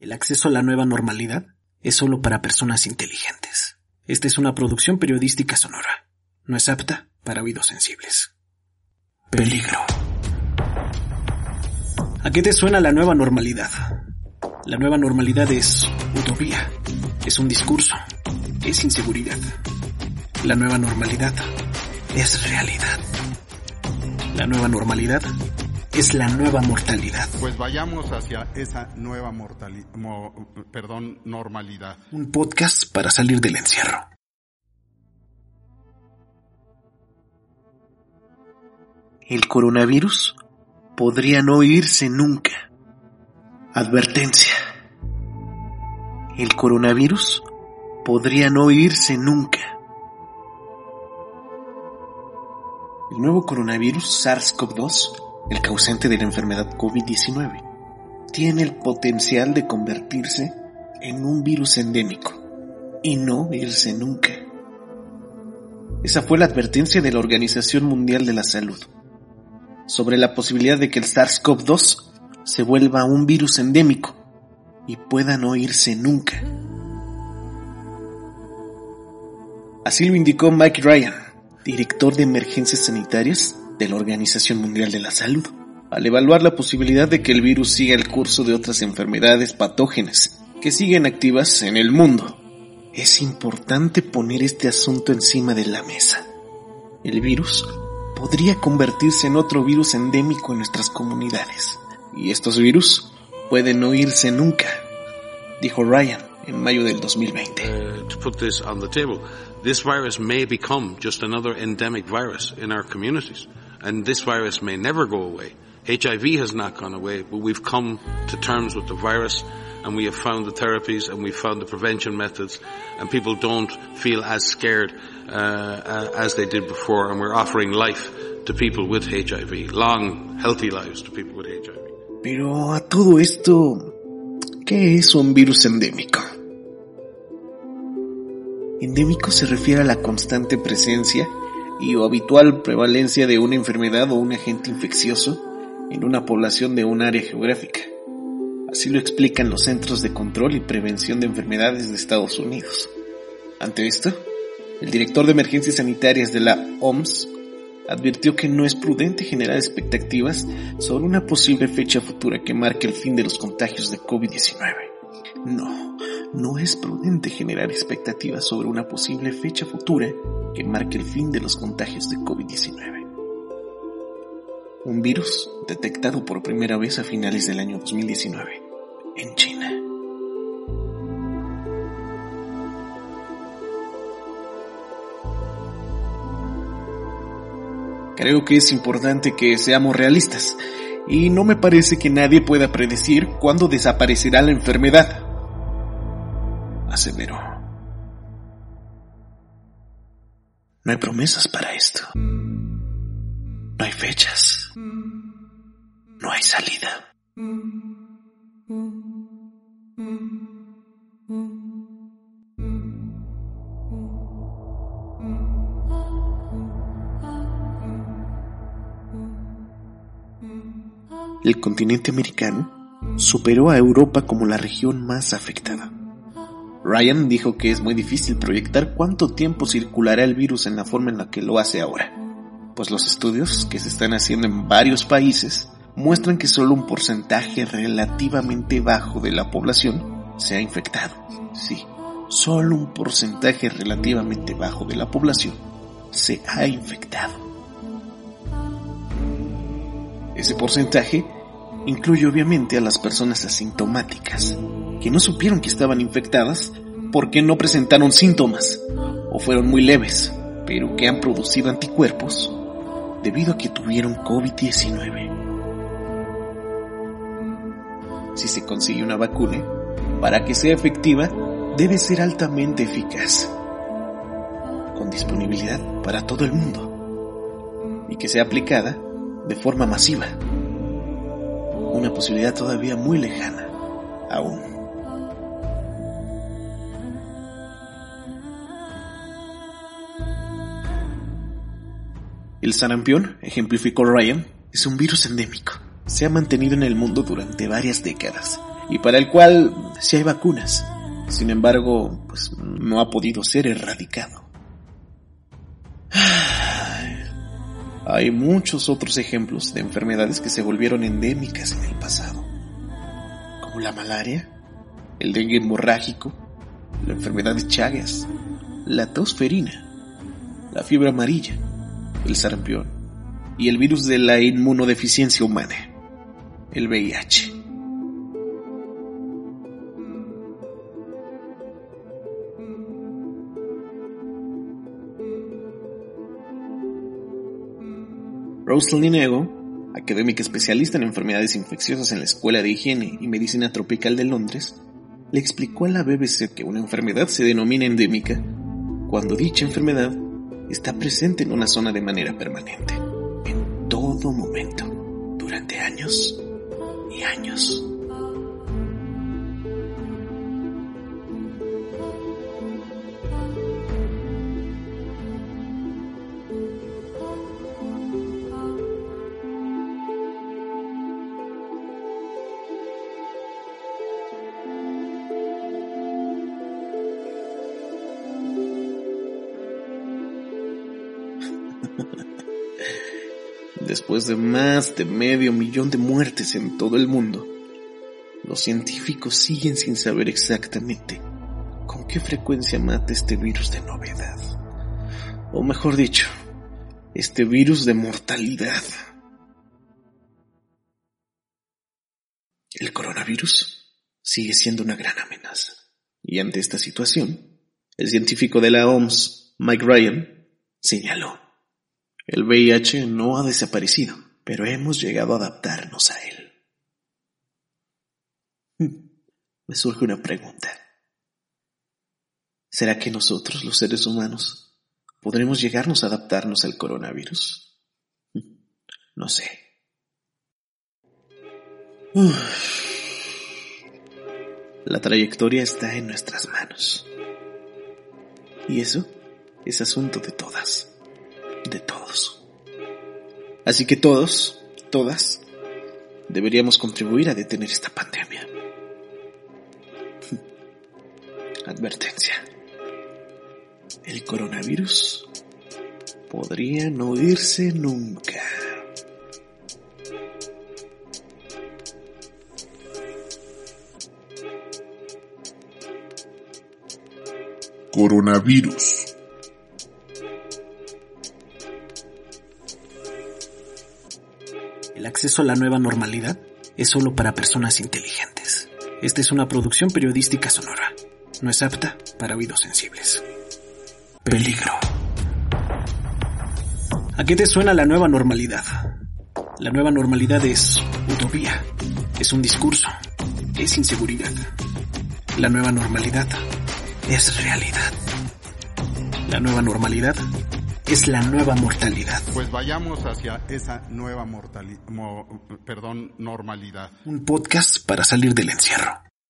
El acceso a la nueva normalidad es solo para personas inteligentes. Esta es una producción periodística sonora. No es apta para oídos sensibles. Peligro. ¿A qué te suena la nueva normalidad? La nueva normalidad es utopía, es un discurso, es inseguridad. La nueva normalidad es realidad. La nueva normalidad es la nueva mortalidad. Pues vayamos hacia esa nueva mortalidad, perdón, normalidad. Un podcast para salir del encierro. El coronavirus podría no irse nunca. Advertencia. El coronavirus podría no irse nunca. El nuevo coronavirus SARS-CoV-2 el causante de la enfermedad COVID-19, tiene el potencial de convertirse en un virus endémico y no irse nunca. Esa fue la advertencia de la Organización Mundial de la Salud sobre la posibilidad de que el SARS-CoV-2 se vuelva un virus endémico y pueda no irse nunca. Así lo indicó Mike Ryan, director de emergencias sanitarias de la Organización Mundial de la Salud, al evaluar la posibilidad de que el virus siga el curso de otras enfermedades patógenas que siguen activas en el mundo. Es importante poner este asunto encima de la mesa. El virus podría convertirse en otro virus endémico en nuestras comunidades. Y estos virus pueden no irse nunca, dijo Ryan en mayo del 2020. Uh, to put this on the table, this virus may become just another endemic virus in our communities. And this virus may never go away. HIV has not gone away, but we've come to terms with the virus and we have found the therapies and we've found the prevention methods and people don't feel as scared uh, as they did before and we're offering life to people with HIV, long, healthy lives to people with HIV. Pero a todo esto, ¿qué es un virus endémico? Endémico se refiere a la constante presencia y o habitual prevalencia de una enfermedad o un agente infeccioso en una población de un área geográfica. Así lo explican los Centros de Control y Prevención de Enfermedades de Estados Unidos. Ante esto, el director de emergencias sanitarias de la OMS advirtió que no es prudente generar expectativas sobre una posible fecha futura que marque el fin de los contagios de COVID-19. No, no es prudente generar expectativas sobre una posible fecha futura que marque el fin de los contagios de COVID-19. Un virus detectado por primera vez a finales del año 2019 en China. Creo que es importante que seamos realistas y no me parece que nadie pueda predecir cuándo desaparecerá la enfermedad. Aseveró. No hay promesas para esto. No hay fechas. No hay salida. El continente americano superó a Europa como la región más afectada. Ryan dijo que es muy difícil proyectar cuánto tiempo circulará el virus en la forma en la que lo hace ahora, pues los estudios que se están haciendo en varios países muestran que solo un porcentaje relativamente bajo de la población se ha infectado. Sí, solo un porcentaje relativamente bajo de la población se ha infectado. Ese porcentaje incluye obviamente a las personas asintomáticas, que no supieron que estaban infectadas porque no presentaron síntomas o fueron muy leves, pero que han producido anticuerpos debido a que tuvieron COVID-19. Si se consigue una vacuna, para que sea efectiva, debe ser altamente eficaz, con disponibilidad para todo el mundo, y que sea aplicada de forma masiva. Una posibilidad todavía muy lejana, aún. El sarampión, ejemplificó Ryan, es un virus endémico. Se ha mantenido en el mundo durante varias décadas y para el cual sí hay vacunas. Sin embargo, pues no ha podido ser erradicado. Hay muchos otros ejemplos de enfermedades que se volvieron endémicas en el pasado, como la malaria, el dengue hemorrágico, la enfermedad de Chagas, la tosferina, la fiebre amarilla, el sarampión y el virus de la inmunodeficiencia humana, el VIH. Rosalind Nego, académica especialista en enfermedades infecciosas en la Escuela de Higiene y Medicina Tropical de Londres, le explicó a la BBC que una enfermedad se denomina endémica cuando dicha enfermedad está presente en una zona de manera permanente, en todo momento, durante años y años. Después de más de medio millón de muertes en todo el mundo, los científicos siguen sin saber exactamente con qué frecuencia mata este virus de novedad. O mejor dicho, este virus de mortalidad. El coronavirus sigue siendo una gran amenaza. Y ante esta situación, el científico de la OMS, Mike Ryan, señaló el VIH no ha desaparecido, pero hemos llegado a adaptarnos a él. Me surge una pregunta. ¿Será que nosotros, los seres humanos, podremos llegarnos a adaptarnos al coronavirus? No sé. La trayectoria está en nuestras manos. Y eso es asunto de todas de todos. Así que todos, todas, deberíamos contribuir a detener esta pandemia. Advertencia. El coronavirus podría no irse nunca. Coronavirus. Acceso a la nueva normalidad es solo para personas inteligentes. Esta es una producción periodística sonora. No es apta para oídos sensibles. Peligro. ¿A qué te suena la nueva normalidad? La nueva normalidad es utopía, es un discurso, es inseguridad. La nueva normalidad es realidad. La nueva normalidad es la nueva mortalidad. Pues vayamos hacia esa nueva mortalidad, perdón, normalidad. Un podcast para salir del encierro.